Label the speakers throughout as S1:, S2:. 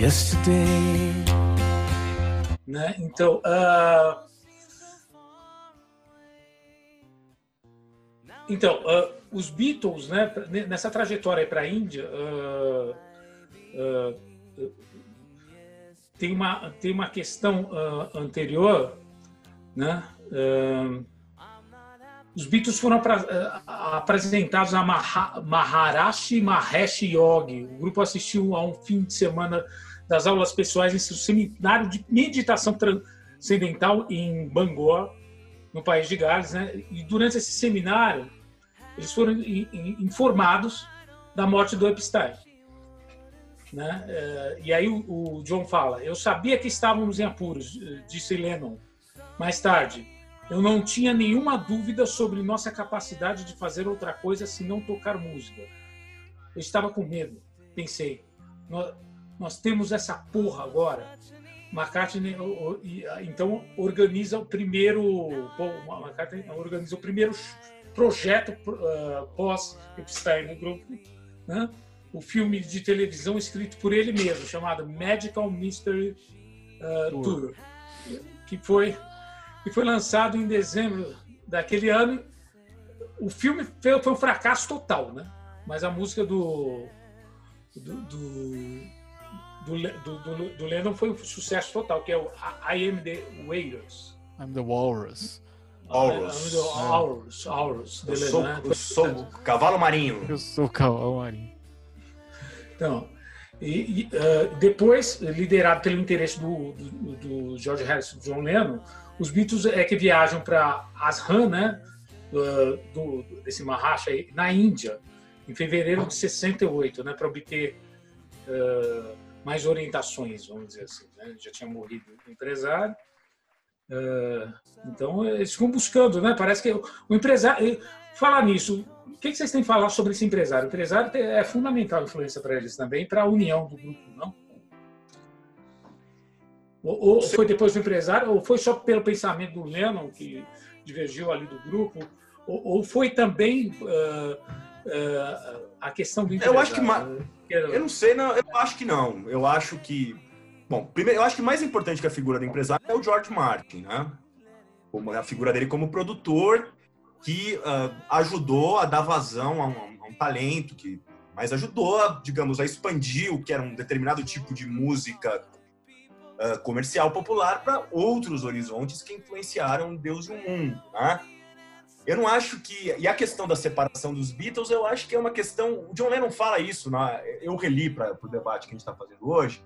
S1: yesterday.
S2: Né? Então, uh... então uh, os Beatles, né, nessa trajetória para a Índia, uh, tem uma tem uma questão anterior, né? os Beatles foram apresentados a Maharashi Mahesh Yogi. O grupo assistiu a um fim de semana das aulas pessoais em seu seminário de meditação transcendental em Bangor, no país de Gales. Né? E durante esse seminário, eles foram informados da morte do Epstein. Né? É, e aí o John fala: Eu sabia que estávamos em apuros, disse Lennon. Mais tarde, eu não tinha nenhuma dúvida sobre nossa capacidade de fazer outra coisa senão tocar música. Eu estava com medo. Pensei, nós temos essa porra agora. McCartney então organiza o primeiro McCartney organiza o primeiro projeto uh, pós Epstein no grupo, né? o filme de televisão escrito por ele mesmo chamado Magical Mystery uh, Tour, que foi que foi lançado em dezembro daquele ano. O filme foi um fracasso total, né? Mas a música do do, do do, do, do Lennon foi um sucesso total, que é o I Am The Wailers.
S3: I'm The Walrus.
S2: Walrus. I'm the Walrus. Walrus.
S4: Eu sou, eu sou o cavalo marinho.
S3: Eu sou o cavalo marinho.
S2: Então, e, e uh, depois, liderado pelo interesse do, do, do, George Harrison e John Lennon, os Beatles é que viajam para Ashram, né, do, do, desse Maharashtra aí, na Índia, em fevereiro de 68, né, para obter uh, mais orientações, vamos dizer assim. Né? Já tinha morrido o empresário. Uh, então, eles ficam buscando, né? Parece que o, empresário. Falar nisso, o que, vocês têm que falar sobre esse empresário? O empresário é fundamental influência para eles também, para a união do grupo, não? Ou, ou foi depois do empresário, ou foi só pelo pensamento do Lennon que divergiu ali do grupo, ou, ou foi também uh, uh, a questão do empresário?
S4: Eu acho que eu não sei, não, eu acho que não. Eu acho que. Bom, primeiro, eu acho que mais importante que a figura do empresário é o George Martin, né? A figura dele como produtor que uh, ajudou a dar vazão a um, a um, talento que mas ajudou, digamos, a expandir o que era um determinado tipo de música uh, comercial popular para outros horizontes que influenciaram Deus e o mundo, né? Eu não acho que. E a questão da separação dos Beatles, eu acho que é uma questão. O John Lennon fala isso, né? eu reli para o debate que a gente está fazendo hoje.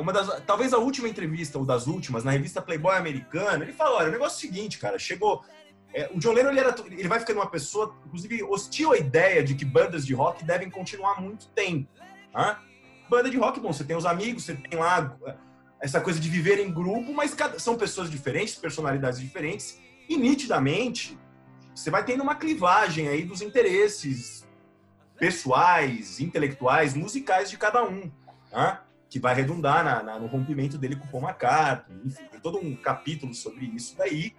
S4: Uma das, talvez a última entrevista, ou das últimas, na revista Playboy americana, ele fala: olha, o negócio é o seguinte, cara, chegou. É, o John Lennon ele, era, ele vai ficando uma pessoa, inclusive, hostil à ideia de que bandas de rock devem continuar muito tempo. Né? Banda de rock, bom, você tem os amigos, você tem lá essa coisa de viver em grupo, mas cada, são pessoas diferentes, personalidades diferentes e nitidamente, você vai tendo uma clivagem aí dos interesses pessoais, intelectuais, musicais de cada um, né? que vai redundar na, na, no rompimento dele com o Paul McCartney. Enfim, tem todo um capítulo sobre isso daí.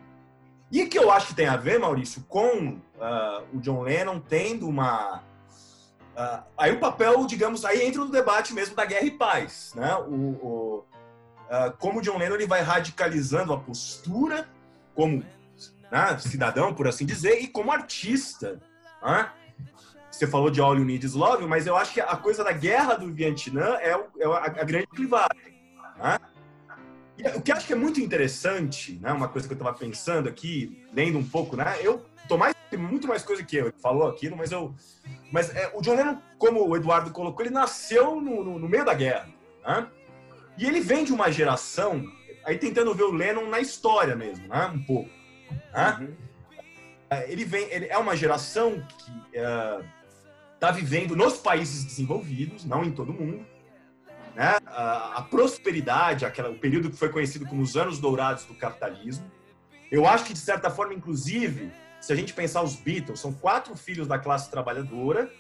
S4: E que eu acho que tem a ver, Maurício, com uh, o John Lennon tendo uma. Uh, aí o papel, digamos, aí entra no debate mesmo da guerra e paz. Né? O, o uh, como o John Lennon ele vai radicalizando a postura como né, cidadão, por assim dizer, e como artista. Né? Você falou de All You Need Is Love, mas eu acho que a coisa da guerra do Vietnã é, o, é a, a, grande clivagem. Né? E o que acho que é muito interessante, né, uma coisa que eu estava pensando aqui, lendo um pouco, né, eu tô mais, tem muito mais coisa que eu, ele falou aquilo, mas eu, mas é, o John Lennon, como o Eduardo colocou, ele nasceu no, no, no meio da guerra, né? E ele vem de uma geração, aí tentando ver o Lennon na história mesmo, né, um pouco. Né? Uhum. É, ele, vem, ele é uma geração que está é, uh, vivendo nos países desenvolvidos, não em todo mundo. Né? A, a prosperidade, aquela, o período que foi conhecido como os anos dourados do capitalismo. Eu acho que, de certa forma, inclusive, se a gente pensar os Beatles, são quatro filhos da classe trabalhadora,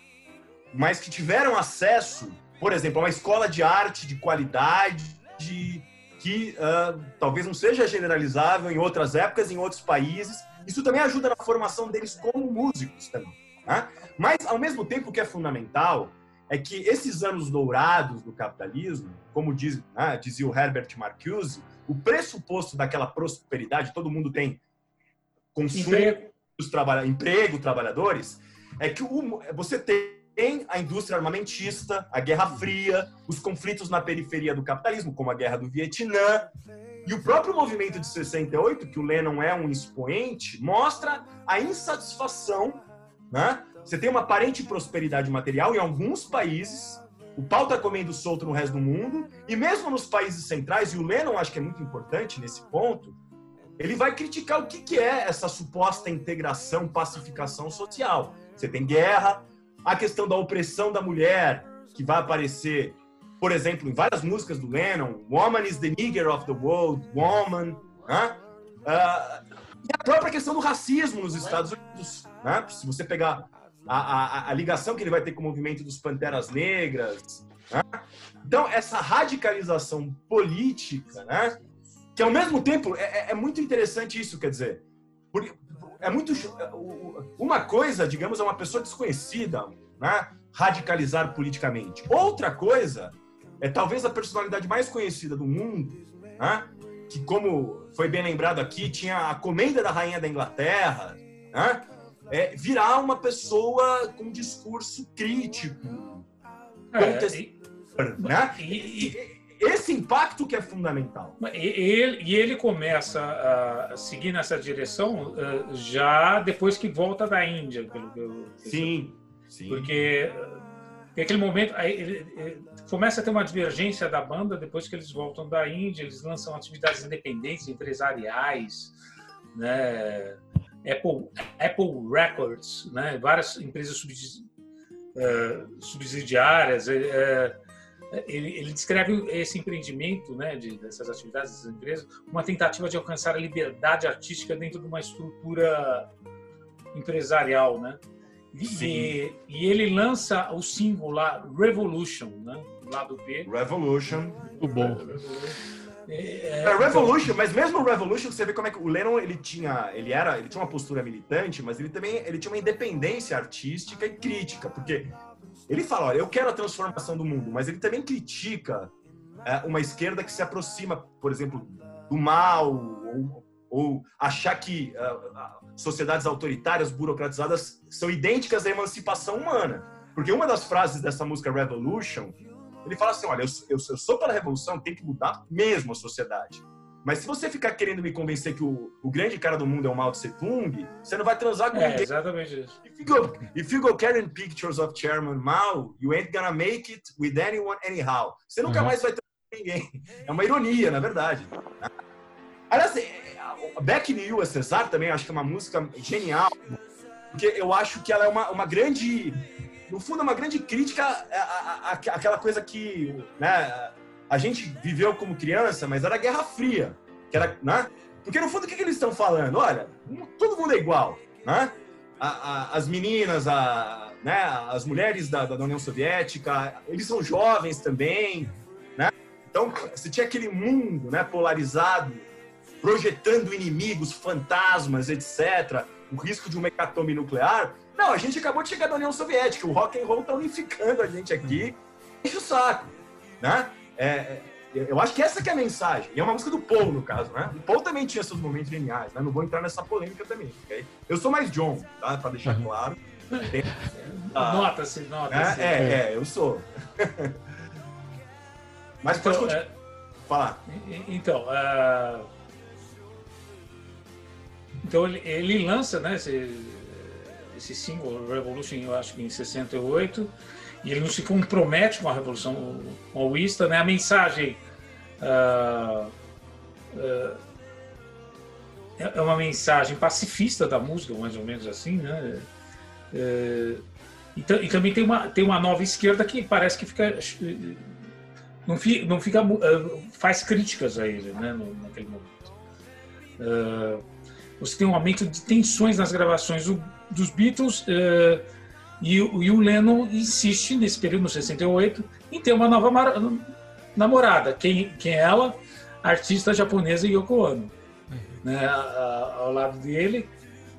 S4: mas que tiveram acesso, por exemplo, a uma escola de arte de qualidade, de, que uh, talvez não seja generalizável em outras épocas, em outros países. Isso também ajuda na formação deles como músicos também. Né? Mas, ao mesmo tempo, o que é fundamental é que esses anos dourados do capitalismo, como diz, né, dizia o Herbert Marcuse, o pressuposto daquela prosperidade, todo mundo tem consumo, emprego, trabalha, emprego trabalhadores, é que o, você tem a indústria armamentista, a Guerra Fria, os conflitos na periferia do capitalismo, como a Guerra do Vietnã, e o próprio movimento de 68, que o Lennon é um expoente, mostra a insatisfação né, você tem uma aparente prosperidade material em alguns países, o pau está comendo solto no resto do mundo, e mesmo nos países centrais, e o Lennon acho que é muito importante nesse ponto, ele vai criticar o que, que é essa suposta integração, pacificação social. Você tem guerra, a questão da opressão da mulher, que vai aparecer, por exemplo, em várias músicas do Lennon, Woman is the nigger of the world, Woman, né? Uh, e a própria questão do racismo nos Estados Unidos. Né? Se você pegar a, a, a, ligação que ele vai ter com o movimento dos Panteras Negras. Né? Então, essa radicalização política, né? que ao mesmo tempo é, é, é muito interessante isso, quer dizer, porque é muito uma coisa, digamos, é uma pessoa desconhecida, né? radicalizar politicamente. Outra coisa é talvez a personalidade mais conhecida do mundo, né? que como foi bem lembrado aqui, tinha a comenda da rainha da Inglaterra, né? é, virar uma pessoa com um discurso crítico, é, e, né? E, e, esse impacto que é fundamental.
S2: E ele, e ele começa a seguir nessa direção uh, já depois que volta da Índia, pelo que eu
S4: Sim, sim.
S2: Porque uh, aquele momento aí, ele, ele começa a ter uma divergência da banda depois que eles voltam da Índia, eles lançam atividades independentes, empresariais, né? Apple, Apple Records, né? várias empresas uh, subsidiárias. Uh, ele, ele, descreve esse empreendimento, né, de, dessas atividades dessas empresas, uma tentativa de alcançar a liberdade artística dentro de uma estrutura empresarial, né? E, e, ele lança o símbolo lá, Revolution, né? Lado B.
S4: Revolution.
S3: Muito bom.
S4: É, é, Revolution, mas mesmo o Revolution, você vê como é que o Lennon ele tinha, ele era, ele tinha uma postura militante, mas ele também ele tinha uma independência artística e crítica, porque ele fala, olha, eu quero a transformação do mundo, mas ele também critica é, uma esquerda que se aproxima, por exemplo, do mal ou, ou achar que uh, sociedades autoritárias, burocratizadas são idênticas à emancipação humana. Porque uma das frases dessa música Revolution ele fala assim: olha, eu, eu, eu sou pela revolução, tem que mudar mesmo a sociedade. Mas se você ficar querendo me convencer que o, o grande cara do mundo é o Mao Tse Tung, você não vai transar com
S2: é,
S4: ninguém.
S2: exatamente isso.
S4: If you, go, if you go carrying pictures of Chairman Mao, you ain't gonna make it with anyone anyhow. Você nunca uhum. mais vai transar com ninguém. É uma ironia, na verdade. Aliás, Back in USSR também acho que é uma música genial, porque eu acho que ela é uma, uma grande no fundo, é uma grande crítica àquela coisa que né, a gente viveu como criança, mas era Guerra Fria. Que era, né? Porque, no fundo, o que, que eles estão falando? Olha, todo mundo é igual. Né? A, a, as meninas, a, né, as mulheres da, da, União Soviética, eles são jovens também. Né? Então, você tinha aquele mundo né, polarizado, projetando inimigos, fantasmas, etc., o risco de uma hecatombe nuclear, não, a gente acabou de chegar da União Soviética, o rock and roll tá unificando a gente aqui, enche o saco, né? É, é, eu acho que essa que é a mensagem. E é uma música do Paul, no caso, né? O Paul também tinha seus momentos geniais, né? Não vou entrar nessa polêmica também, ok? Eu sou mais John, tá? Pra deixar uhum. claro.
S2: Tem, ah, nota-se, nota-se.
S4: É, é, é, eu sou. Mas então, pode é, falar.
S2: Então, uh, então ele, ele lança, né? Esse, esse single, Revolution, eu acho que em 68, e ele não se compromete com a Revolução Maoísta, né? A mensagem uh, uh, é uma mensagem pacifista da música, mais ou menos assim, né? Uh, e, e, também tem uma, tem uma nova esquerda que parece que fica não fica, não fica faz críticas a ele, né? No, naquele momento. você tem um aumento de tensões nas gravações. Dos Beatles e, e, o Lennon insiste nesse período, no 68, em ter uma nova namorada. Quem, quem é ela? A artista japonesa Yoko Ono, uhum. né, ao lado dele.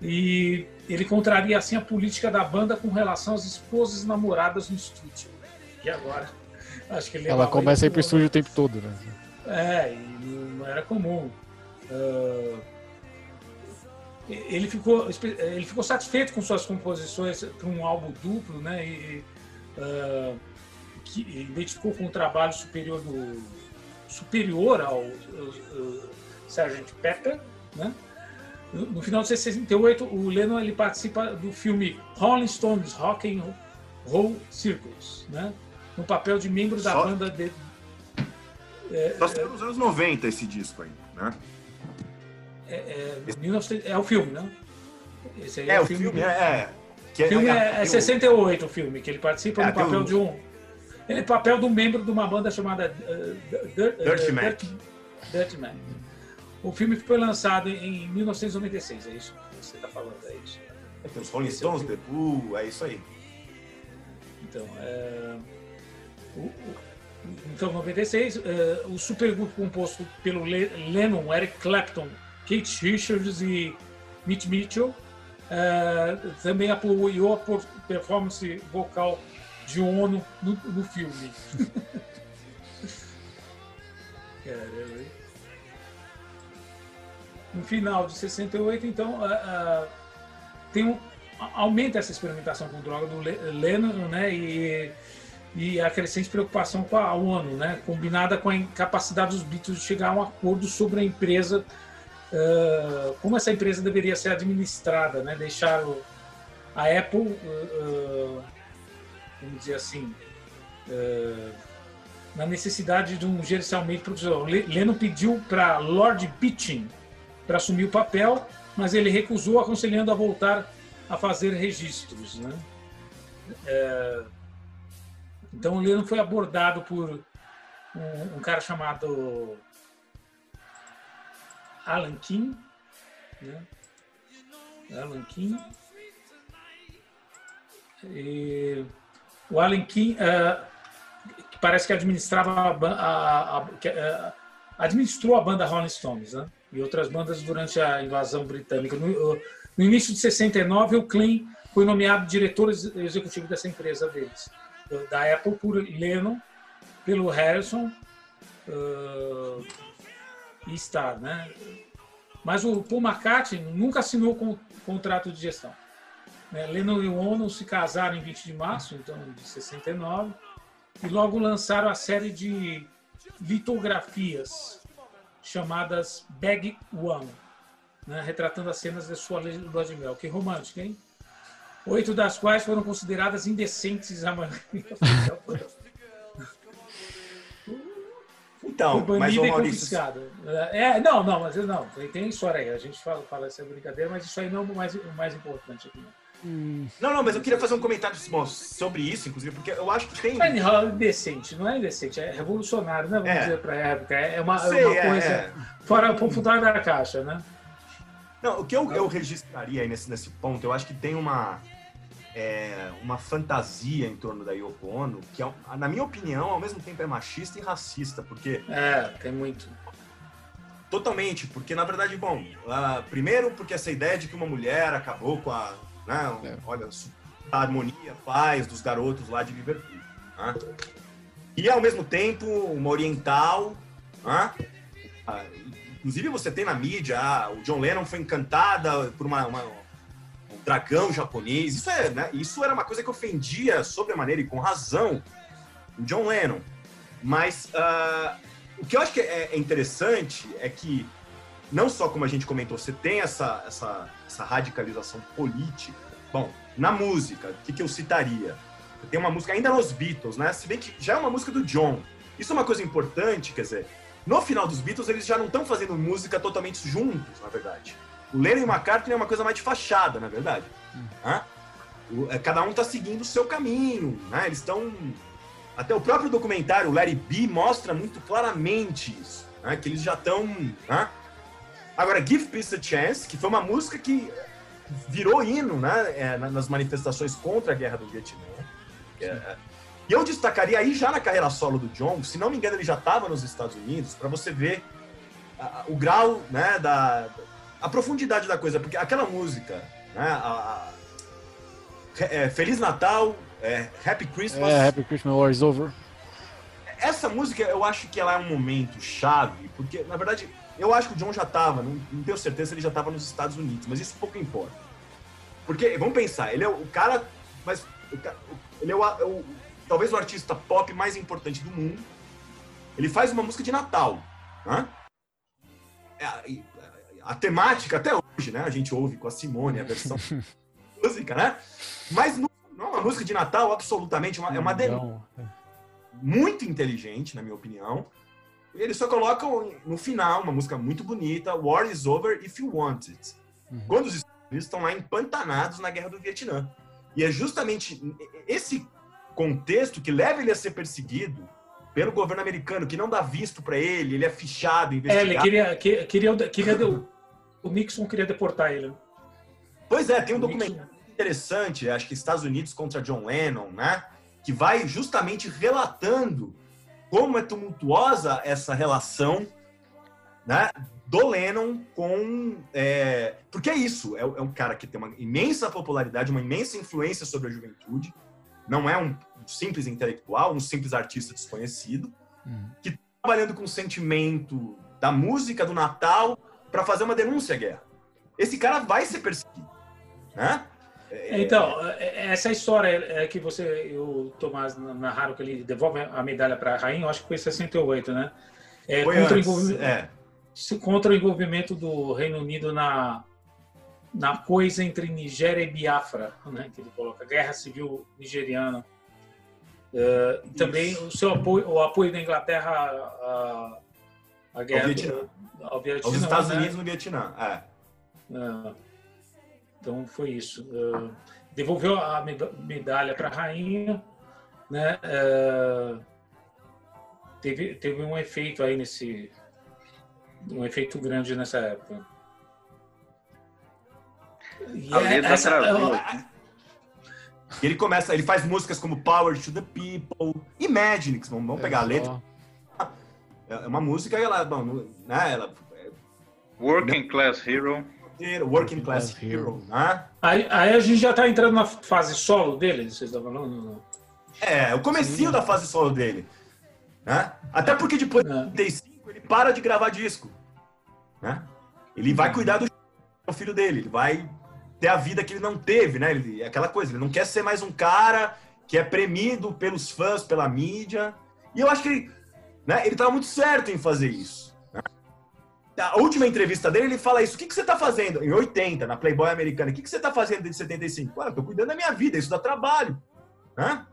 S2: E ele contraria assim a política da banda com relação às esposas namoradas no estúdio. e agora?
S3: Acho que ele Ela começa a ir pro estúdio o tempo todo, né?
S2: É, e não era comum. Uh, ele ficou, ele ficou satisfeito com suas composições para um álbum duplo, né? E, uh, que identificou com um trabalho superior do superior ao, ao, ao Sgt. Pepper, né? No, no final de 68, o Lennon ele participa do filme Rolling Stones Rock and Roll Circus, né? No papel de membro da Só... banda de
S4: é, Só nos anos 90 esse disco aí, né?
S2: É, é, 19, é o filme, né?
S4: Esse aí é, é o filme, filme é.
S2: Que é, filme é, é 68 o filme, que ele participa no papel de um. Ele é papel de um membro de uma banda chamada uh,
S4: Dirty, uh, Man.
S2: Dirty Man. O filme foi lançado em 1996, é isso que você está falando, é isso.
S4: É, tem os Rolling Stones, The Blue, é isso aí.
S2: Então, é... o, o, então, 96, uh, o supergrupo composto pelo Lennon, Eric Clapton, Kate Richards e Mitch Mitchell uh, também apoiou a performance vocal de Ono no, no filme. Caramba. No final de 68, então, uh, uh, tem um, aumenta essa experimentação com droga do Lennon, né? E e a crescente preocupação com a ONU, né, combinada com a incapacidade dos Beatles de chegar a um acordo sobre a empresa, uh, como essa empresa deveria ser administrada, né, deixar o, a Apple, uh, vamos dizer assim, uh, na necessidade de um gerenciamento profissional. Lennon pediu para Lord Pitching para assumir o papel, mas ele recusou, aconselhando a voltar a fazer registros, né. Então o Lennon foi abordado por um, um cara chamado Alan King, né? Alan King. E o Alan King, uh, que parece que administrava a, a, a, uh, administrou a banda Rolling Stones, né? E outras bandas durante a invasão britânica. No, no início de 69, o Klein foi nomeado diretor executivo dessa empresa deles da Apple por Lennon, pelo Harrison uh, e Starr, né? Mas o Paul McCartney nunca assinou com contrato de gestão. Né? Lennon e Ono se casaram em 20 de março, então de 69, e logo lançaram a série de litografias chamadas Bag One, né? retratando as cenas da sua lua de mel. Que romântica, hein? oito das quais foram consideradas indecentes a maioria.
S4: Então, mas o Maurício...
S2: É, não, não, mas não, tem história aí. A gente fala, fala essa brincadeira, mas isso aí não é o mais, o mais importante aqui.
S4: Hum. Não, não, mas eu queria fazer um comentário sobre isso, inclusive, porque eu acho que tem.
S2: É indecente, não é indecente, é revolucionário, né? Vamos é. dizer para a época. É uma, Sei, uma é, coisa é. fora o fora da caixa, né?
S4: Não, o que eu, eu registraria aí nesse, nesse ponto, eu acho que tem uma é, uma fantasia em torno da Yoko Ono, que, é, na minha opinião, ao mesmo tempo é machista e racista, porque...
S2: É, tem muito.
S4: Totalmente, porque na verdade, bom, uh, primeiro porque essa ideia de que uma mulher acabou com a, né, é. olha, a harmonia, paz dos garotos lá de Liverpool. Né? E ao mesmo tempo, uma oriental, né? Uh, inclusive você tem na mídia, ah, o John Lennon foi encantada por uma, uma dragão japonês. Isso, é, né, isso era uma coisa que ofendia sobre a maneira e com razão o John Lennon. Mas uh, o que eu acho que é, é interessante é que, não só como a gente comentou, você tem essa, essa, essa radicalização política. Bom, na música, o que, que eu citaria? Tem uma música ainda nos Beatles, né? Se bem que já é uma música do John. Isso é uma coisa importante, quer dizer, no final dos Beatles eles já não estão fazendo música totalmente juntos, na verdade. O Lennon e o McCartney é uma coisa mais de fachada, na verdade. Hum. É, cada um está seguindo o seu caminho, né? Eles estão... Até o próprio documentário, Larry B, mostra muito claramente isso, né? Que eles já estão... Né? Agora, Give Peace a Chance, que foi uma música que virou hino né? É, nas manifestações contra a Guerra do Vietnã. É, e eu destacaria aí já na carreira solo do John, se não me engano ele já estava nos Estados Unidos, para você ver o grau né, da, a profundidade da coisa, porque aquela música, né, a, a, é, Feliz Natal, É, Happy Christmas.
S3: É, Happy Christmas, War is Over.
S4: Essa música, eu acho que ela é um momento chave, porque, na verdade, eu acho que o John já estava, não, não, tenho certeza se ele já estava nos Estados Unidos, mas isso pouco importa. Porque, vamos pensar, ele é o cara, mas ele é o, é o, talvez o artista pop mais importante do mundo. Ele faz uma música de Natal, né? É, a, temática até hoje, né? A gente ouve com a Simone a versão música, né? Mas não, não é uma música de Natal absolutamente, uma, é uma denúncia muito inteligente, na minha opinião. E eles só colocam no final uma música muito bonita, War is Over If You Want It. Uhum. Quando os Estados Unidos estão lá empantanados na guerra do Vietnã. E é justamente esse contexto que leva ele a ser perseguido pelo governo americano, que não dá visto para ele, ele é fichado, investigado.
S2: É, ele queria, queria, queria, queria o Nixon queria deportar ele.
S4: Pois é, tem um documento interessante, acho que Estados Unidos contra John Lennon, né? Que vai justamente relatando como é tumultuosa essa relação né, do Lennon com. É, porque é isso, é, é, um cara que tem uma imensa popularidade, uma imensa influência sobre a juventude, não é um simples intelectual, um simples artista desconhecido, uhum. que tá trabalhando com o sentimento da música do Natal para fazer uma denúncia à guerra. Esse cara vai ser perseguido. Né?
S2: É, então, é, essa história é que você, o Tomás narraram que ele devolve a medalha para a rainha, eu acho que foi em 68, né? É, foi contra, antes, o envolvimento, é. contra o envolvimento do Reino Unido na, na coisa entre Nigéria e Biafra, né? Que ele coloca, guerra civil nigeriana. Uh, também o seu apoio, o apoio da Inglaterra à guerra ao Vietnã.
S4: Do, ao Vietnã, Aos Estados né? Unidos no Vietnã, é.
S2: Uh, então foi isso. Uh, devolveu a medalha para a rainha, né? Uh, teve, teve um efeito aí nesse. Um efeito grande nessa época.
S4: E a é, essa, ele começa, ele faz músicas como Power to the People, Imagine, vamos, vamos pegar a letra. É uma música, ela, bom, né, ela,
S1: Working Class Hero.
S4: Working Class Hero, né?
S2: Aí, aí, a gente já tá entrando na fase solo dele, vocês estão falando?
S4: É, o comecinho Sim. da fase solo dele. Né? Até porque depois de 35 ele para de gravar disco. Né? Ele vai cuidar do filho dele, ele vai ter a vida que ele não teve, né? Ele, é aquela coisa, ele não quer ser mais um cara que é premido pelos fãs, pela mídia. E eu acho que ele, né, ele tava muito certo em fazer isso a última entrevista dele, ele fala isso. O que, que você está fazendo? Em 80, na Playboy americana. O que, que você está fazendo desde 75? Ah, eu tô cuidando da minha vida, isso dá trabalho. Né?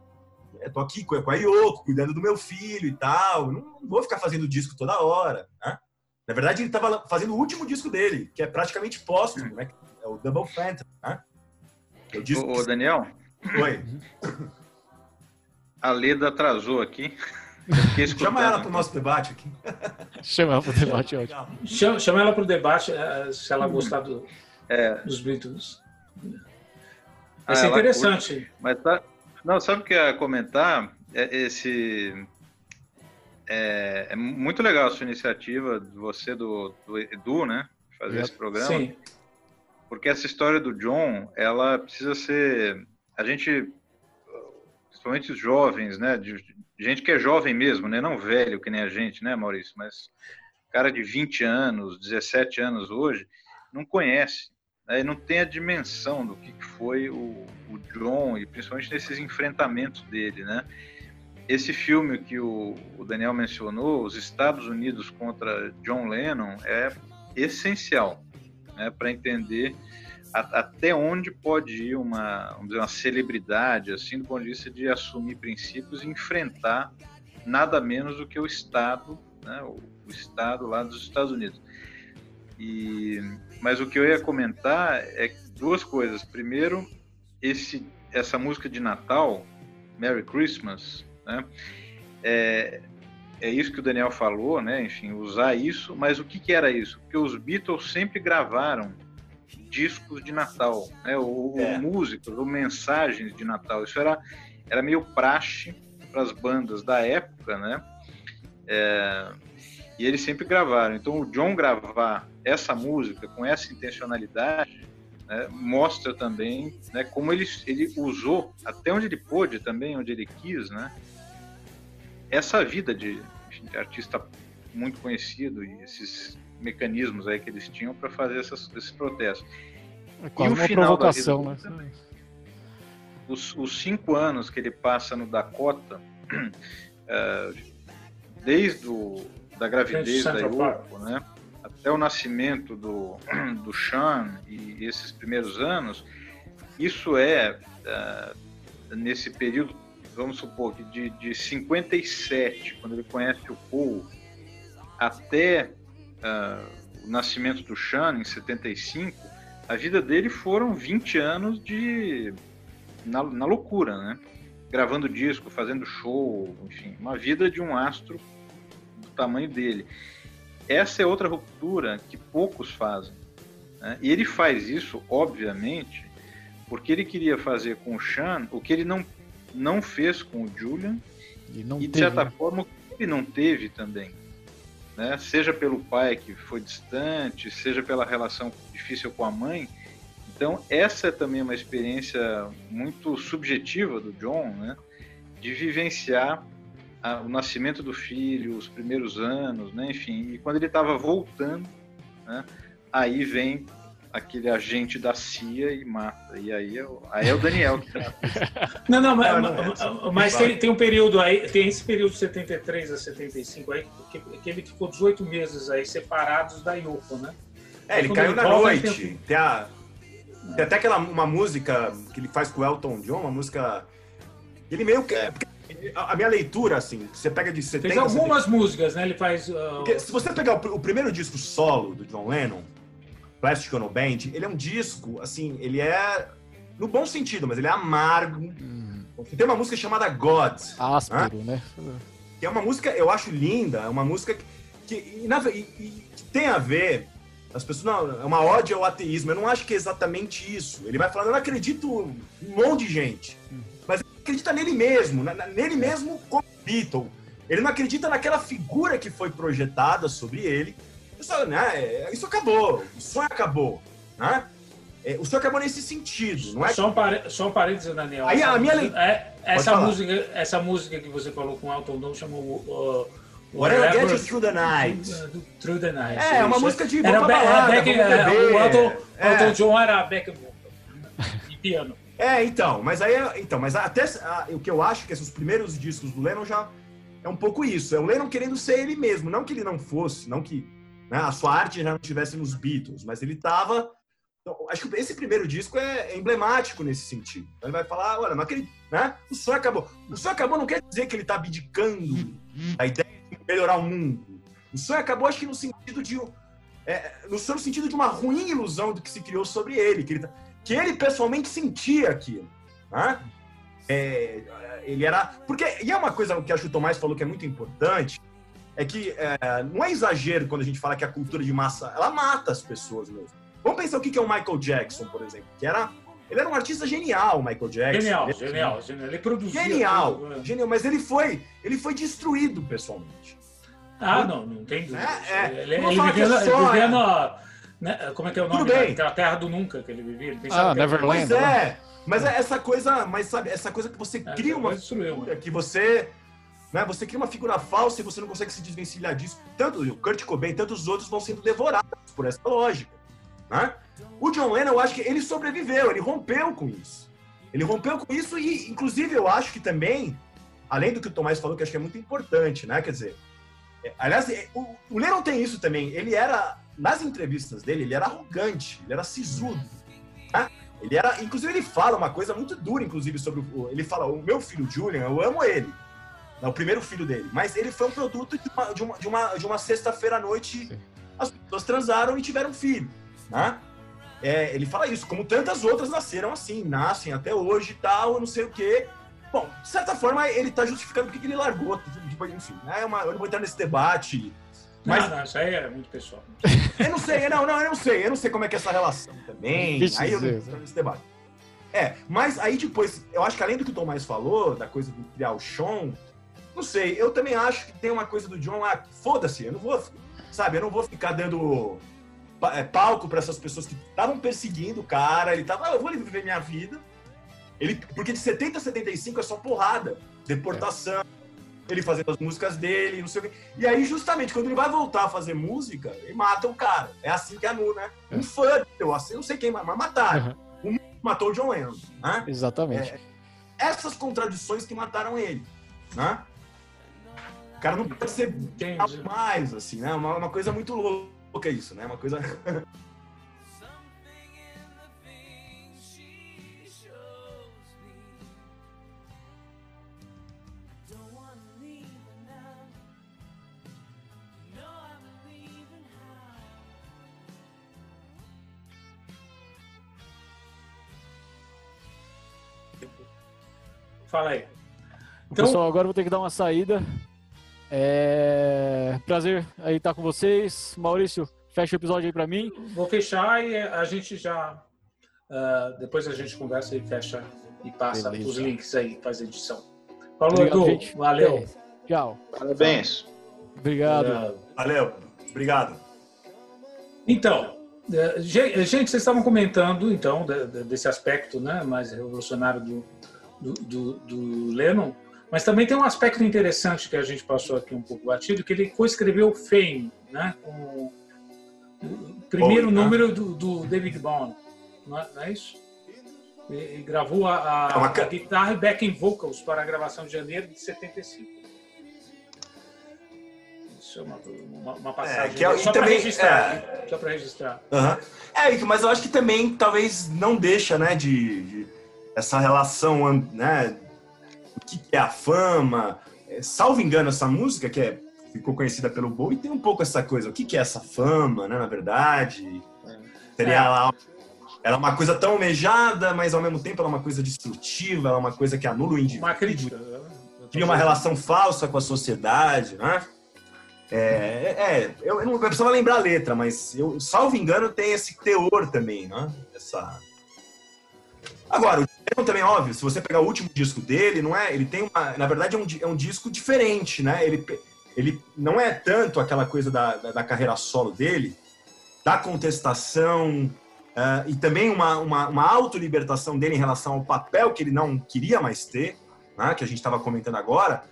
S4: Tô aqui com a Yoko, cuidando do meu filho e tal. Não vou ficar fazendo disco toda hora. Né? Na verdade, ele estava fazendo o último disco dele, que é praticamente póstumo, né? É o Double Phantom, né?
S1: É o disco Ô, Daniel?
S4: Oi.
S1: A Leda atrasou aqui.
S4: Chama ela para o nosso debate aqui.
S3: Chama ela para o debate, ótimo.
S2: Chama, chama ela para o debate, eh, se ela gostar do, é. dos Beatles. Vai ser ah, interessante. Curte.
S1: Mas tá, não, sabe o que eu ia comentar? É esse é, é, muito legal a sua iniciativa, você do, do Edu, né? Fazer é. esse programa. Sim. Porque essa história do John, ela precisa ser. A gente, principalmente os jovens, né? De, gente que é jovem mesmo, né? Não velho que nem a gente, né, Maurício? Mas cara de 20 anos, 17 anos hoje, não conhece, né? não tem a dimensão do que foi o, o John e principalmente nesses enfrentamentos dele, né? Esse filme que o, o Daniel mencionou, os Estados Unidos contra John Lennon, é essencial né, para entender até onde pode ir uma, vamos dizer, uma celebridade, assim, do ponto de vista de assumir princípios e enfrentar nada menos do que o Estado, né, o, o Estado lá dos Estados Unidos. E, mas o que eu ia comentar é duas coisas. Primeiro, esse, essa música de Natal, Merry Christmas, né, é, é isso que o Daniel falou, né? Enfim, usar isso. Mas o que, que era isso? Porque os Beatles sempre gravaram discos de Natal, né? ou, é. ou músicas, ou mensagens de Natal. Isso era, era meio praxe para as bandas da época, né? É, e eles sempre gravaram. Então, o John gravar essa música com essa intencionalidade né, mostra também né, como ele, ele usou, até onde ele pôde também, onde ele quis, né, essa vida de, de artista muito conhecido e esses mecanismos aí que eles tinham para fazer essas, esses protestos.
S3: É quase uma provocação, né? Também.
S1: Os, os, cinco anos que ele passa no Dakota, uh, desde o, da gravidez da Yoko, né? até o nascimento do, do Sean e esses primeiros anos, isso é, uh, nesse período, vamos supor, de, de 57, quando ele conhece o Paul, até uh, o nascimento do Sean, em 75, a vida dele foram 20 anos de na, na loucura, né? Gravando disco, fazendo show, enfim, uma vida de um astro do tamanho dele essa é outra ruptura que poucos fazem. Né? E ele faz isso, obviamente, porque ele queria fazer com o Sean o que ele não, não fez com o Julian e, e de certa né? forma ele não teve também. Né? Seja pelo pai que foi distante, seja pela relação difícil com a mãe. Então, essa é também uma experiência muito subjetiva do John, né? de vivenciar a, o nascimento do filho, os primeiros anos, né? enfim. E quando ele estava voltando, né? aí vem aquele agente da CIA e mata. E aí é o, aí é o Daniel que trata.
S2: Não, não, mas, mas, mas tem, tem, um período aí, tem esse período de 73 a 75 aí, que, que ele ficou 18 meses aí separados da Yoko, né?
S4: É, ele caiu na noite. Tem, a, tem até aquela uma música que ele faz com o Elton John, uma música. Ele meio que. É a minha leitura, assim, você pega de 70...
S2: Fez algumas 70... músicas, né? Ele faz... Uh...
S4: Porque, se você pegar o, o, primeiro disco solo do John Lennon, Plastic Ono Band, ele é um disco, assim, ele é... No bom sentido, mas ele é amargo. Hum. Tem uma música chamada God.
S3: Áspero, né?
S4: né? Que é uma música, eu acho linda, é uma música que, que, e, e, que tem a ver as pessoas, não, é uma ódio ao ateísmo. Eu não acho que é exatamente isso. Ele vai falando, eu não acredito um monte de gente. Hum acredita nele mesmo, nele mesmo como Beatle. Ele não acredita naquela figura que foi projetada sobre ele. Isso, né, isso acabou, o sonho acabou. Né? É, o sonho acabou nesse sentido, não é?
S2: Só um, par... Só um parênteses, Daniel.
S4: Aí, a minha
S2: é, essa, música, essa música que você falou com Elton John chamou uh,
S4: Whatever Get You Through the Night.
S2: Through the Night.
S4: É, uma música de era, balada, back,
S2: é, O Elton, é. John era back e piano.
S4: É, então, mas aí, então, mas até a, o que eu acho que esses primeiros discos do Lennon já é um pouco isso. É o Lennon querendo ser ele mesmo, não que ele não fosse, não que né, a sua arte já não estivesse nos Beatles, mas ele estava. Então, acho que esse primeiro disco é, emblemático nesse sentido. Então, ele vai falar, olha, não acredito, né? O sonho acabou. O sonho acabou não quer dizer que ele está abdicando a ideia de melhorar o mundo. O sonho acabou, acho que no sentido de é, no sentido de uma ruim ilusão do que se criou sobre ele, que ele tá, que ele pessoalmente sentia aquilo. Né? É, ele era. Porque, e é uma coisa que acho que o Tomás falou que é muito importante, é que é, não é exagero quando a gente fala que a cultura de massa ela mata as pessoas mesmo. Vamos pensar o que é o Michael Jackson, por exemplo, que era. Ele era um artista genial, Michael Jackson.
S2: Genial, ele, genial, genial. Ele produziu.
S4: Genial, tudo, né? genial, mas ele foi, ele foi destruído pessoalmente.
S2: Ah, não, não tem dúvida. É, é, ele, ele, vivia, é só, ele vivia na, né? Como é que é o nome? Tudo bem. Aquela terra do nunca que ele vivia. Ele
S3: ah, Neverland.
S4: Pois é. Mas é essa coisa, mas sabe, essa coisa que você é, cria uma figura, que você, né, você cria uma figura falsa e você não consegue se desvencilhar disso. Tanto o Kurt Cobain, tantos outros vão sendo devorados por essa lógica, né? O John Lennon, eu acho que ele sobreviveu, ele rompeu com isso. Ele rompeu com isso e, inclusive, eu acho que também, além do que o Tomás falou, que acho que é muito importante, né? Quer dizer, é, aliás, é, o, o Lennon tem isso também. Ele era nas entrevistas dele, ele era arrogante, ele era sisudo. Né? Ele era, inclusive, ele fala uma coisa muito dura, inclusive, sobre o. Ele fala: o meu filho Julian, eu amo ele. É o primeiro filho dele. Mas ele foi um produto de uma, de uma, de uma, de uma sexta-feira à noite. As pessoas transaram e tiveram um filho. Né? É, ele fala isso, como tantas outras nasceram assim, nascem até hoje e tal, não sei o quê. Bom, de certa forma, ele está justificando porque ele largou. Tipo, enfim, né? é uma, eu não vou entrar nesse debate
S2: mas... Não, não, isso aí é muito pessoal.
S4: eu não sei, não, não, eu não sei. Eu não sei como é que é essa relação também. aí eu não entro nesse debate. É, mas aí depois, eu acho que além do que o Tomás falou, da coisa do criar o Sean, não sei, eu também acho que tem uma coisa do John lá, foda-se, eu não vou, sabe, eu não vou ficar dando é, palco para essas pessoas que estavam perseguindo o cara. Ele tava, ah, eu vou viver minha vida. Ele, porque de 70 a 75 é só porrada, deportação, é. ele fazendo as músicas dele, não sei o quê. E aí, justamente, quando ele vai voltar a fazer música, ele mata o cara. É assim que é Nu, né? É. Um fã, eu assim, não sei quem, mas mataram. Uhum. Um matou o John Lennon. Né?
S3: Exatamente.
S4: É, essas contradições que mataram ele. Né? O cara não pode ser mais, assim, né? Uma, uma coisa muito louca isso, né? Uma coisa.
S2: Fala aí.
S3: Então... Pessoal, agora vou ter que dar uma saída. É... Prazer aí estar com vocês. Maurício, fecha o episódio aí para mim.
S2: Vou fechar e a gente já. Uh, depois a gente conversa e fecha e passa Beleza. os links aí, faz a edição. Falou, Obrigado, Edu. Gente. Valeu. É.
S3: Tchau.
S1: Parabéns.
S3: Obrigado.
S4: Valeu. Obrigado.
S2: Então, é, gente, vocês estavam comentando então desse aspecto, né, mais revolucionário do, do, do, do Lennon, mas também tem um aspecto interessante que a gente passou aqui um pouco batido, que ele coescreveu Fame, né, com o primeiro número do, do, David Bowie, não é, não é isso? E, e gravou a, a, é a, guitarra e backing vocals para a gravação de janeiro de 75. Isso é uma, uma, uma passagem. É, que é, só para registrar. É, só para registrar.
S4: Uhum. É, mas eu acho que também talvez não deixa, né, de, de essa relação, né? O que é a fama? É, salvo engano, essa música que é, ficou conhecida pelo Bowie tem um pouco essa coisa. O que é essa fama, né? Na verdade, seria é. ela, ela é uma coisa tão almejada, mas ao mesmo tempo ela é uma coisa destrutiva, ela é uma coisa que anula o indivíduo.
S2: Uma crítica. Né?
S4: Cria uma relação falsa com a sociedade, né? É, é eu, eu não precisava lembrar a letra, mas eu, salvo engano, tem esse teor também, né? Essa, Agora, o Lennon também, óbvio, se você pegar o último disco dele, não é? Ele tem uma. Na verdade, é um, é um disco diferente, né? Ele, ele não é tanto aquela coisa da, da, da carreira solo dele, da contestação, uh, e também uma, uma, uma autolibertação dele em relação ao papel que ele não queria mais ter, né? que a gente estava comentando agora.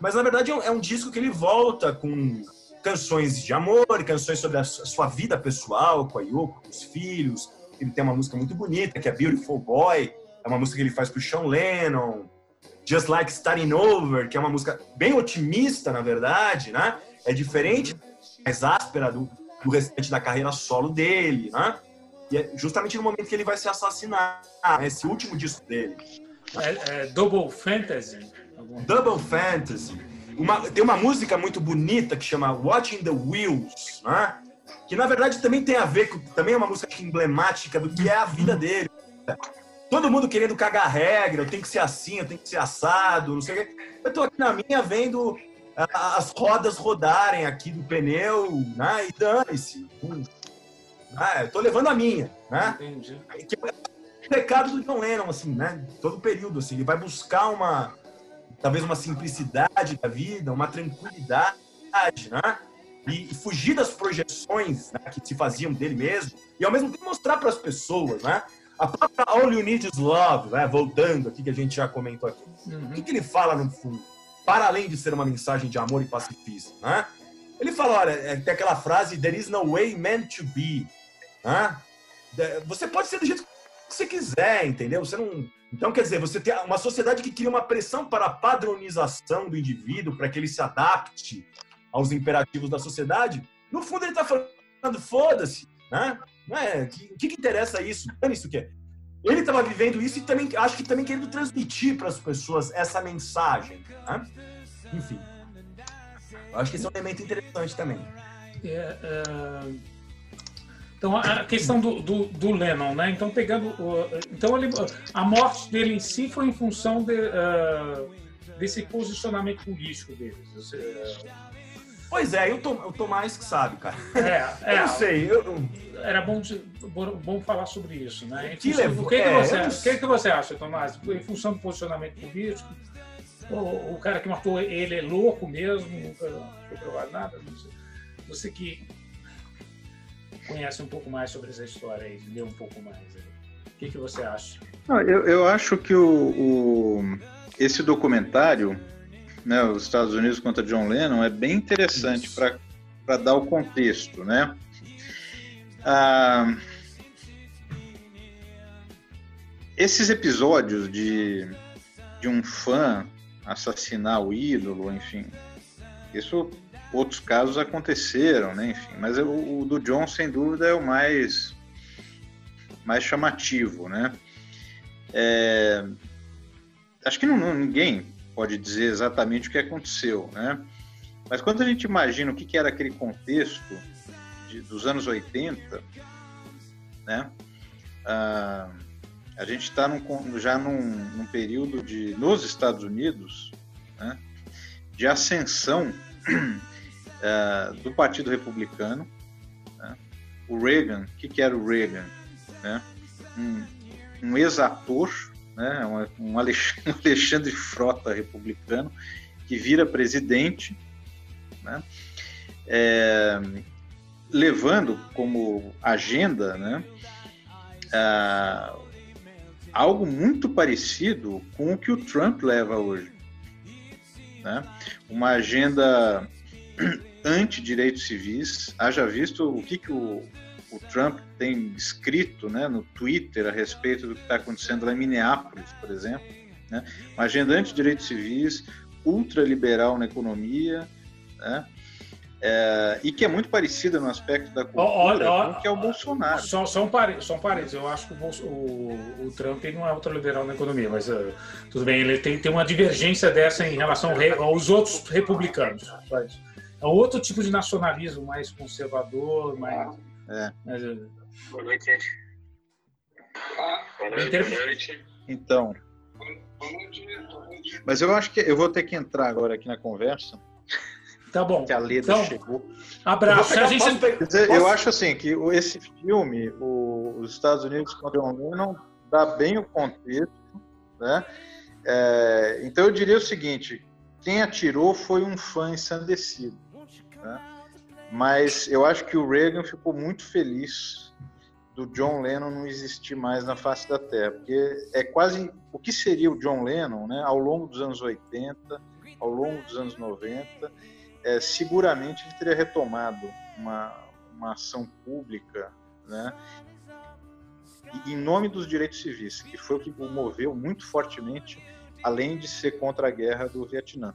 S4: Mas, na verdade, é um, é um disco que ele volta com canções de amor, canções sobre a sua vida pessoal, com a Yoko, com os filhos, ele tem uma música muito bonita, que é Beautiful Boy, é uma música que ele faz pro Sean Lennon. Just Like Starting Over, que é uma música bem otimista, na verdade, né? É diferente, mais áspera do, do restante da carreira solo dele, né? E é justamente no momento que ele vai se assassinar, né? esse último disco dele.
S2: É, é Double Fantasy.
S4: Double Fantasy. Uma, tem uma música muito bonita que chama Watching the Wheels, né? Que na verdade também tem a ver com, também é uma música emblemática do que é a vida dele. Todo mundo querendo cagar regra, eu tenho que ser assim, eu tenho que ser assado, não sei o quê. Eu tô aqui na minha vendo as rodas rodarem aqui do pneu, né? E dane-se. Ah, eu tô levando a minha, né? Entendi. Que é o pecado do John Lennon, assim, né? Todo período, assim. Ele vai buscar uma, talvez uma simplicidade da vida, uma tranquilidade, né? E, e fugir das projeções né, que se faziam dele mesmo e ao mesmo tempo mostrar para as pessoas, né? A própria All You Need Is Love, né, voltando aqui que a gente já comentou aqui. Uhum. O que, que ele fala no fundo? Para além de ser uma mensagem de amor e pacifismo, né? Ele fala, olha, é, tem aquela frase There is no way meant to be. Né? Você pode ser do jeito que você quiser, entendeu? Você não. Então, quer dizer, você tem uma sociedade que cria uma pressão para a padronização do indivíduo, para que ele se adapte aos imperativos da sociedade, no fundo ele está falando, foda-se, né? Não é? O que, que, interessa isso? Isso que é. Ele estava vivendo isso e também acho que também querendo transmitir para as pessoas essa mensagem. Né? Enfim, acho que esse é um elemento interessante também. É, é...
S2: Então a questão do, do, do, Lennon, né? Então pegando, então ele, a morte dele em si foi em função de, uh, desse posicionamento político dele.
S4: Pois é, eu tô, tô mais que sabe, cara.
S2: É, é.
S4: eu não sei. Eu...
S2: Era bom, de, bom falar sobre isso, né?
S4: levou,
S2: o que, é, que, você, não... que, que você acha, Tomás? Em função do posicionamento político, o, o cara que matou ele é louco mesmo, nunca foi provado nada? Você que conhece um pouco mais sobre essa história aí, lê um pouco mais. O que, que você acha?
S1: eu, eu acho que o, o, esse documentário, né, os Estados Unidos contra John Lennon, é bem interessante para dar o contexto, né? Ah, esses episódios de, de um fã assassinar o ídolo, enfim, isso outros casos aconteceram, né? Enfim, mas o, o, do John sem dúvida é o mais mais chamativo, né? É, acho que não, ninguém pode dizer exatamente o que aconteceu, né? Mas quando a gente imagina o que, era aquele contexto de, dos anos 80, né? Ah, a gente está já num, num, período de, nos Estados Unidos, né, de ascensão uh, do Partido Republicano. Né? O Reagan, o que, que, era o Reagan? Né? Um, um ex-ator, né? um, Alexandre, um Alexandre Frota republicano, que vira presidente, né? É, levando como agenda né, uh, algo muito parecido com o que o Trump leva hoje. Né? Uma agenda anti-direitos civis. Haja visto o que, que o, o Trump tem escrito né, no Twitter a respeito do que está acontecendo lá em Minneapolis, por exemplo. Né? Uma agenda anti-direitos civis, ultraliberal na economia, né? É, e que é muito parecida no aspecto da cultura olha, olha, com o que é o Bolsonaro.
S2: Só, só, um parênteses, só um parênteses. Eu acho que o, o, o Trump não é ultraliberal na economia, mas uh, tudo bem, ele tem, tem uma divergência dessa em relação aos outros republicanos. É outro tipo de nacionalismo mais conservador, mais... É.
S1: Boa noite, gente. Boa noite, boa noite. Então... Mas eu acho que eu vou ter que entrar agora aqui na conversa
S2: Tá bom.
S1: Que a Leda então, chegou.
S2: Abraço. Eu, gente...
S1: dizer, eu acho assim que esse filme, o, os Estados Unidos contra o Lennon, dá bem o contexto, né? É, então eu diria o seguinte: quem atirou foi um fã ensandecido, né? Mas eu acho que o Reagan ficou muito feliz do John Lennon não existir mais na face da Terra, porque é quase o que seria o John Lennon, né? Ao longo dos anos 80, ao longo dos anos 90 é, seguramente ele teria retomado uma, uma ação pública, né? Em nome dos direitos civis, que foi o que moveu muito fortemente, além de ser contra a guerra do Vietnã.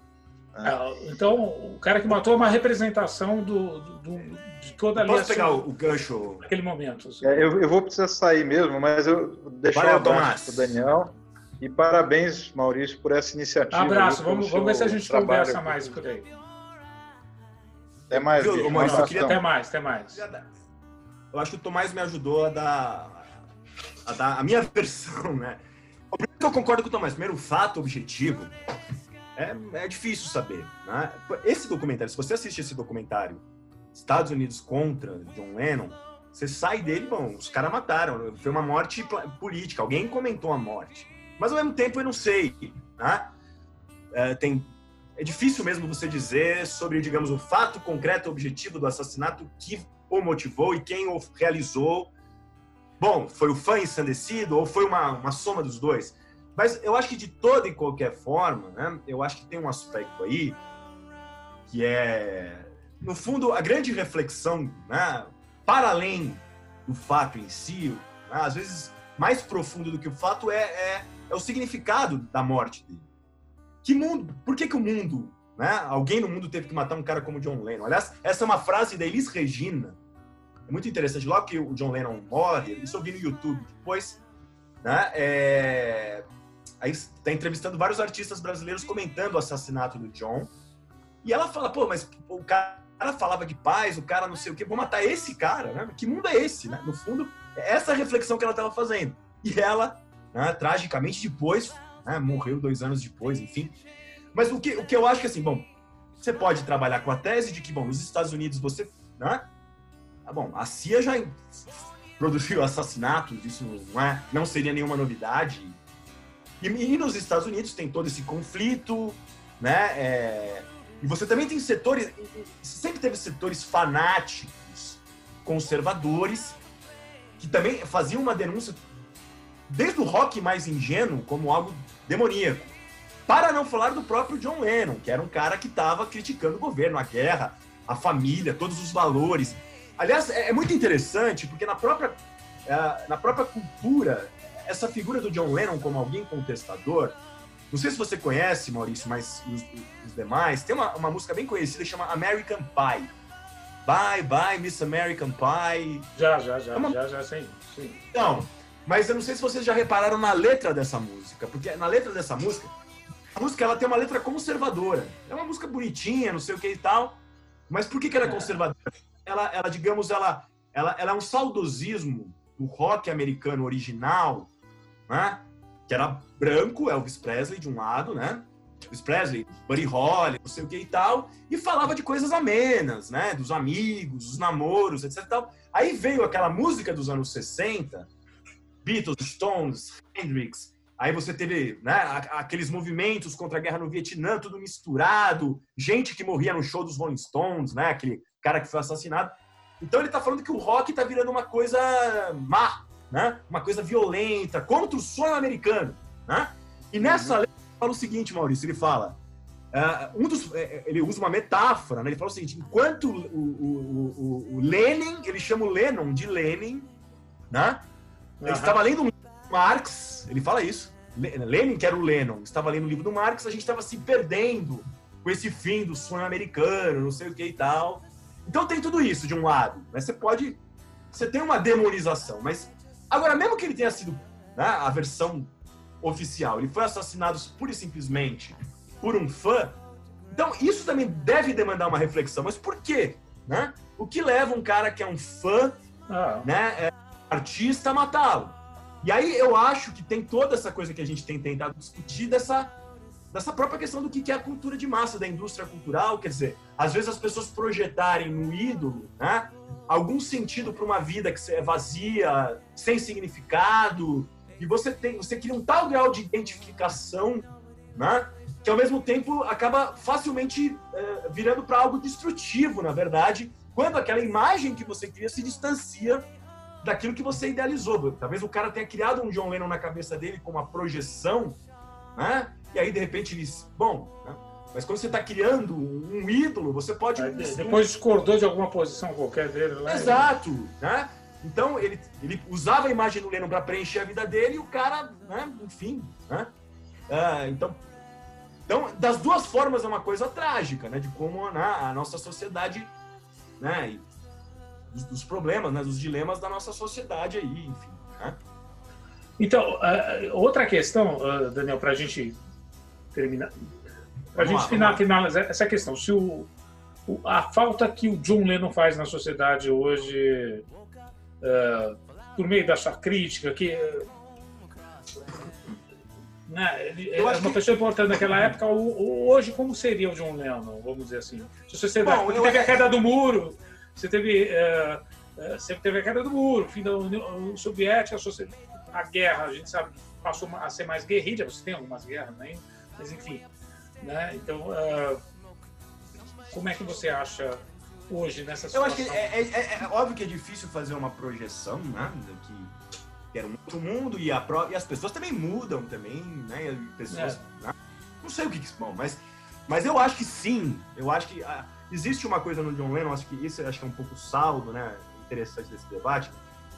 S2: É, então, o cara que matou é uma representação do, do, de toda a
S4: Posso pegar o, gancho?
S2: Naquele momento.
S1: Assim. É, eu, eu, vou precisar sair mesmo, mas eu deixo um abraço para o Daniel. E parabéns, Maurício, por essa iniciativa.
S2: Abraço, vamos, vamos ver se a gente conversa mais por aí.
S1: Até mais.
S4: Viu, Maurício, eu queria...
S2: Até mais, até mais.
S4: Eu acho que o Tomás me ajudou a dar a, dar a minha versão, né? Primeiro que eu concordo com o Tomás. Primeiro, o fato objetivo é, é difícil saber. Né? Esse documentário, se você assiste esse documentário, Estados Unidos contra John Lennon, você sai dele, bom, os caras mataram, foi uma morte política, alguém comentou a morte. Mas ao mesmo tempo eu não sei, né? É, tem é difícil mesmo você dizer sobre, digamos, o fato concreto, objetivo do assassinato que o motivou e quem o realizou. Bom, foi o fã ensandecido ou foi uma, uma soma dos dois? Mas eu acho que de toda e qualquer forma, né, eu acho que tem um aspecto aí que é, no fundo, a grande reflexão, né, para além do fato em si, né, às vezes mais profundo do que o fato é, é, é o significado da morte dele. Que mundo? Por que, que o mundo, né? Alguém no mundo teve que matar um cara como John Lennon? Aliás, essa é uma frase da Elis Regina. É muito interessante. Logo que o John Lennon morre, isso eu vi no YouTube depois, né? É... Aí está entrevistando vários artistas brasileiros comentando o assassinato do John. E ela fala, pô, mas o cara falava de paz, o cara não sei o quê, vou matar esse cara, né? Que mundo é esse, né? No fundo, é essa reflexão que ela estava fazendo. E ela, né, tragicamente, depois né? morreu dois anos depois, enfim. Mas o que, o que eu acho que, assim, bom, você pode trabalhar com a tese de que, bom, nos Estados Unidos você, né? Ah, bom, a CIA já produziu assassinatos, isso não, é, não seria nenhuma novidade. E, e, nos Estados Unidos tem todo esse conflito, né? É, e você também tem setores, sempre teve setores fanáticos conservadores que também faziam uma denúncia desde o rock mais ingênuo como algo demoníaco. Para não falar do próprio John Lennon, que era um cara que estava criticando o governo, a guerra, a família, todos os valores. Aliás, é, é muito interessante porque na própria, é, na própria cultura, essa figura do John Lennon como alguém contestador, não sei se você conhece, Maurício, mas os, os demais, tem uma, uma música bem conhecida chama American Pie. Bye, bye, Miss American Pie.
S2: Já, já, já, é uma... já, já, sim, sim.
S4: Então, mas eu não sei se vocês já repararam na letra dessa música, porque na letra dessa música, a música ela tem uma letra conservadora. É uma música bonitinha, não sei o que e tal. Mas por que, que ela é, é. conservadora? Ela, ela digamos, ela, ela, ela é um saudosismo do rock americano original, né? Que era branco, Elvis Presley de um lado, né? Elvis Presley, Buddy Holly, não sei o que e tal, e falava de coisas amenas, né? Dos amigos, dos namoros, etc tal. Aí veio aquela música dos anos 60, Beatles, Stones, Hendrix, Aí você teve né, aqueles movimentos contra a guerra no Vietnã, tudo misturado, gente que morria no show dos Rolling Stones, né, aquele cara que foi assassinado. Então ele está falando que o rock está virando uma coisa má, né, uma coisa violenta, contra o sonho americano. Né? E nessa uhum. letra ele fala o seguinte, Maurício, ele fala, uh, um dos, é, é, ele usa uma metáfora, né, ele fala o seguinte, enquanto o, o, o, o Lenin, ele chama o Lennon de Lenin, né, ele uhum. estava lendo um Marx, ele fala isso. Lenin, que era o Lennon, estava lendo o livro do Marx, a gente estava se perdendo com esse fim do sonho americano, não sei o que e tal. Então tem tudo isso de um lado. Né? Você pode. Você tem uma demonização, mas. Agora, mesmo que ele tenha sido né, a versão oficial, ele foi assassinado pura e simplesmente por um fã. Então, isso também deve demandar uma reflexão. Mas por quê? Né? O que leva um cara que é um fã, ah. né, é, artista, a matá-lo? E aí eu acho que tem toda essa coisa que a gente tem tentado discutir dessa, dessa própria questão do que é a cultura de massa, da indústria cultural. Quer dizer, às vezes as pessoas projetarem no ídolo né, algum sentido para uma vida que é vazia, sem significado, e você tem, você cria um tal grau de identificação, né, que ao mesmo tempo acaba facilmente é, virando para algo destrutivo, na verdade, quando aquela imagem que você cria se distancia daquilo que você idealizou. Talvez o cara tenha criado um John Lennon na cabeça dele com uma projeção, né? E aí, de repente, diz, bom, né? mas quando você está criando um ídolo, você pode... Aí,
S2: depois discordou de alguma posição qualquer dele. Né?
S4: Exato, né? Então, ele, ele usava a imagem do Lennon para preencher a vida dele e o cara, né? enfim, né? Ah, então, então, das duas formas é uma coisa trágica, né? De como né, a nossa sociedade, né? dos, dos problemas, né, dos dilemas da nossa sociedade aí, enfim. Né?
S2: Então, uh, outra questão, uh, Daniel, para a gente terminar, para a gente final, finalizar essa questão, se o, o, a falta que o John Lennon faz na sociedade hoje, uh, por meio da sua crítica, que né, ele é uma que... pessoa importante naquela época. Hoje, como seria o John Lennon, vamos dizer assim? Se você Bom, teve a queda do muro, você teve, é, é, você teve a queda do muro, o fim da União Soviética, a guerra, a gente sabe, passou a ser mais guerrilha, você tem algumas guerras, né? Mas enfim. Né? Então, uh, como é que você acha hoje nessa situação?
S4: Eu acho que é, é, é, é óbvio que é difícil fazer uma projeção, né? Que, era um outro mundo e, a, e as pessoas também mudam também, né? Pessoas, é. né? Não sei o que, que bom, mas, mas eu acho que sim. Eu acho que uh, Existe uma coisa no John Lennon, acho que isso acho que é um pouco saldo, né, interessante desse debate,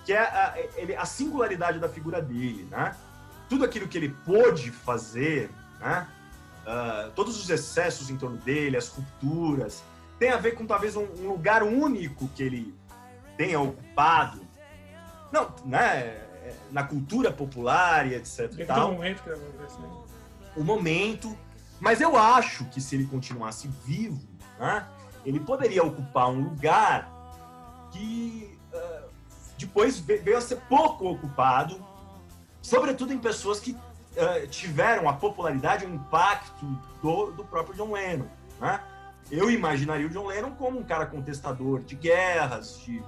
S4: que é a, ele, a singularidade da figura dele, né? Tudo aquilo que ele pôde fazer, né? Uh, todos os excessos em torno dele, as rupturas, tem a ver com talvez um, um lugar único que ele tenha ocupado. Não, né? Na cultura popular e etc.
S2: Teve tal. momento que
S4: O momento. Mas eu acho que se ele continuasse vivo, né? ele poderia ocupar um lugar que uh, depois veio a ser pouco ocupado, sobretudo em pessoas que uh, tiveram a popularidade o impacto do, do próprio John Lennon. Né? Eu imaginaria o John Lennon como um cara contestador de guerras, de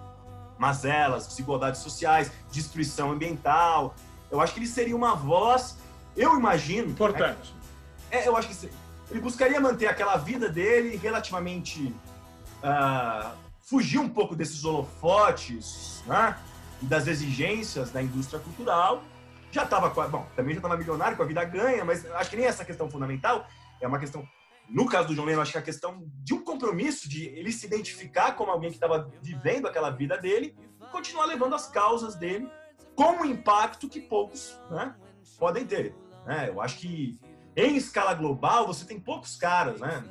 S4: mazelas, desigualdades sociais, destruição ambiental. Eu acho que ele seria uma voz, eu imagino.
S2: Importante.
S4: É, eu acho que ele buscaria manter aquela vida dele relativamente uh, fugir um pouco desses holofotes, né? E das exigências da indústria cultural. Já estava, bom, também já estava milionário com a vida ganha, mas acho que nem essa questão fundamental é uma questão no caso do John Lennon, acho que é a questão de um compromisso, de ele se identificar como alguém que estava vivendo aquela vida dele e continuar levando as causas dele com um impacto que poucos né, podem ter. Né? Eu acho que em escala global você tem poucos caras, né?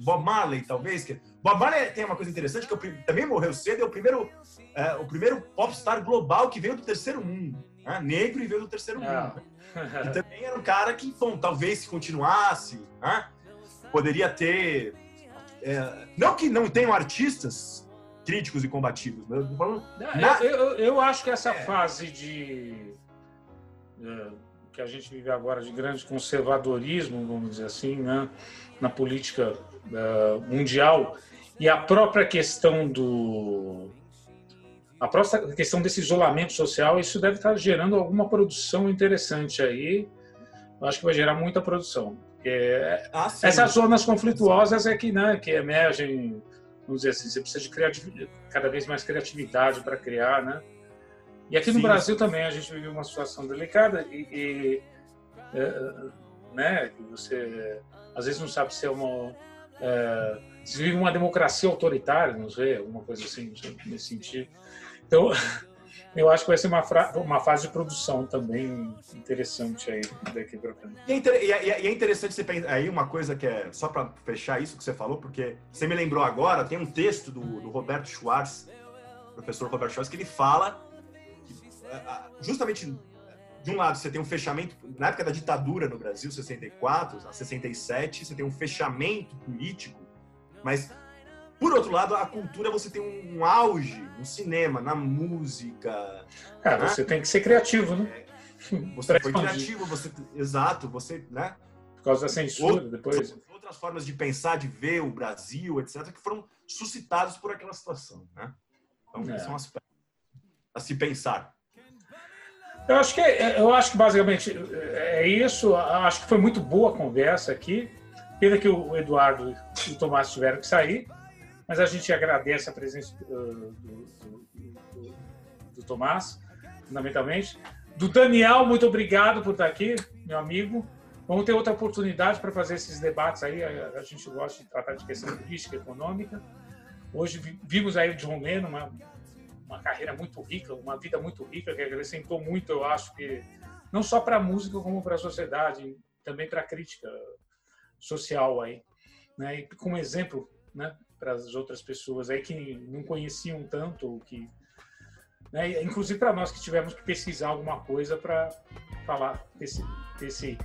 S4: Bob Marley, talvez. Que... Bob Marley tem uma coisa interessante que eu, também morreu cedo, é o primeiro, é, o primeiro popstar global que veio do terceiro mundo. Né? Negro e veio do terceiro mundo. Ah. E também era um cara que, bom, talvez se continuasse, né? poderia ter. É, não que não tenham artistas críticos e combativos, mas eu,
S2: falando, na... eu, eu, eu, acho que essa é. fase de. É, que a gente vive agora de grande conservadorismo, vamos dizer assim, né, na política uh, mundial, e a própria questão do. A própria questão desse isolamento social, isso deve estar gerando alguma produção interessante aí. Eu acho que vai gerar muita produção. Porque ah, essas zonas conflituosas é que, né, que emergem, vamos dizer assim, você precisa de criatividade, cada vez mais criatividade para criar, né? E aqui no Brasil também a gente vive uma situação delicada e, e é, né, você às vezes não sabe se é uma é, se vive uma democracia autoritária, não sei, alguma coisa assim nesse sentido. Então eu acho que vai ser uma, uma fase de produção também interessante aí daqui para frente.
S4: E é, e, é, e é, interessante você pensar aí uma coisa que é só para fechar isso que você falou, porque você me lembrou agora, tem um texto do, do Roberto Schwartz, professor Roberto Schwartz, que ele fala que, justamente de um lado você tem um fechamento na época da ditadura no Brasil, 64 a 67, você tem um fechamento político, mas por outro lado, a cultura você tem um auge no cinema, na música.
S2: É, né? você tem que ser criativo, né?
S4: É, você foi criativo, você exato, você, né?
S2: Por causa da censura, depois.
S4: Outras formas de pensar, de ver o Brasil, etc, que foram suscitados por aquela situação, né? Então, é. são aspectos a se pensar.
S2: Eu acho que eu acho que basicamente é isso. Acho que foi muito boa a conversa aqui. Pena que o Eduardo e o Tomás tiveram que sair. Mas a gente agradece a presença do, do, do, do Tomás, fundamentalmente. Do Daniel, muito obrigado por estar aqui, meu amigo. Vamos ter outra oportunidade para fazer esses debates aí. A, gente gosta de tratar de questão política, econômica. Hoje vimos aí o John Lennon, uma, uma carreira muito rica, uma vida muito rica, que acrescentou muito, eu acho que, não só para a música, como para a sociedade, também para a crítica social aí. Né? E como exemplo, né? Para as outras pessoas aí que não conheciam tanto, que né? inclusive para nós que tivemos que pesquisar alguma coisa para falar desse, desse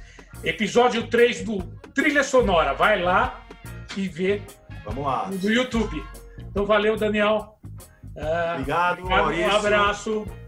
S2: episódio 3 do Trilha Sonora. Vai lá e vê
S4: Vamos lá.
S2: no YouTube. Então valeu, Daniel.
S4: Uh, obrigado,
S2: obrigado um abraço.